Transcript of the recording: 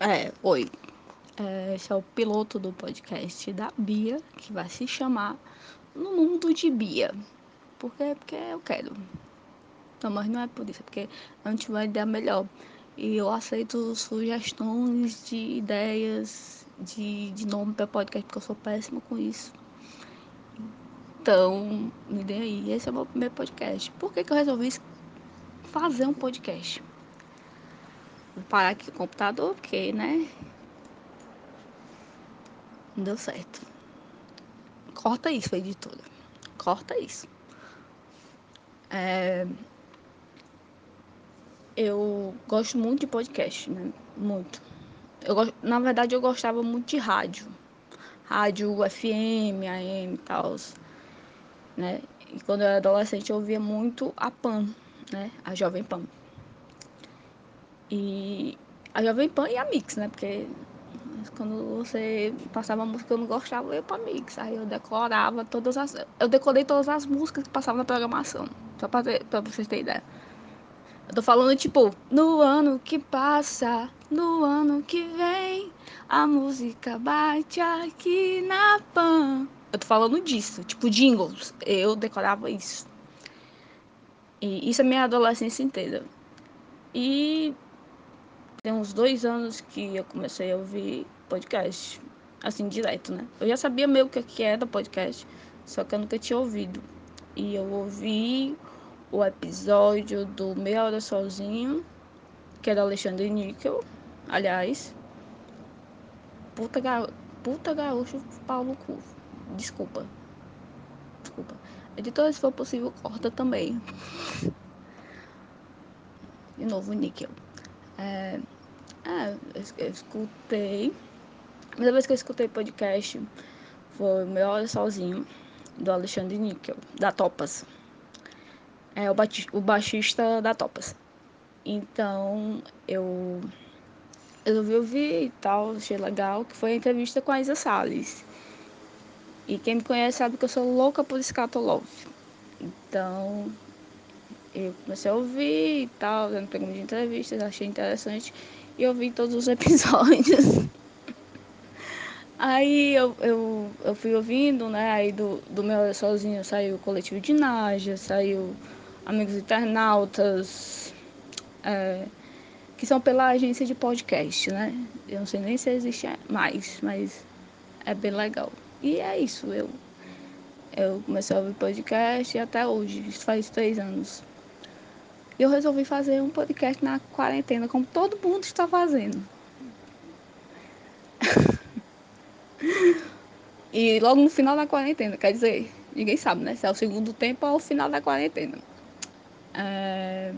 É, oi. É, esse é o piloto do podcast da Bia, que vai se chamar No Mundo de Bia. Por quê? Porque eu quero. Não, mas não é por isso, é porque a gente vai ideia melhor. E eu aceito sugestões de ideias de, de nome para podcast, porque eu sou péssima com isso. Então, me dê aí. Esse é o meu primeiro podcast. Por que, que eu resolvi fazer um podcast? Vou parar aqui o computador, porque, né? Não deu certo. Corta isso, editora. Corta isso. É... Eu gosto muito de podcast, né? Muito. Eu, na verdade, eu gostava muito de rádio. Rádio FM, AM e tal. Né? E quando eu era adolescente, eu ouvia muito a PAN, né? A Jovem Pan. E a Jovem Pan e a Mix, né? Porque quando você passava música que eu não gostava, eu ia pra Mix. Aí eu decorava todas as. Eu decorei todas as músicas que passavam na programação. Só pra, ter, pra vocês terem ideia. Eu tô falando tipo, no ano que passa, no ano que vem, a música bate aqui na Pan. Eu tô falando disso, tipo jingles. Eu decorava isso. E isso é minha adolescência inteira. E tem uns dois anos que eu comecei a ouvir podcast, assim, direto, né? Eu já sabia meio o que era podcast, só que eu nunca tinha ouvido. E eu ouvi o episódio do Meia Hora Sozinho, que é do Alexandre Níquel, aliás. Puta, ga... Puta gaúcho Paulo Cu. Desculpa. Desculpa. Editora, se for possível, corta também. De novo, níquel. É, é, eu escutei. A primeira vez que eu escutei podcast foi o Meu Hora Sozinho, do Alexandre Níquel, da Topas. É o, o baixista da Topas. Então, eu resolvi ouvir e tal, achei legal, que foi a entrevista com a Isa Salles. E quem me conhece sabe que eu sou louca por Scatolove. Então, eu comecei a ouvir e tal, dando perguntas de entrevistas, achei interessante e eu vi todos os episódios. Aí eu, eu, eu fui ouvindo, né? Aí do, do meu sozinho saiu o coletivo de Naja, saiu Amigos Internautas, é, que são pela agência de podcast, né? Eu não sei nem se existe mais, mas é bem legal. E é isso, eu, eu comecei a ouvir podcast e até hoje, faz três anos. E eu resolvi fazer um podcast na quarentena, como todo mundo está fazendo. e logo no final da quarentena, quer dizer, ninguém sabe, né? Se é o segundo tempo ou o final da quarentena. É...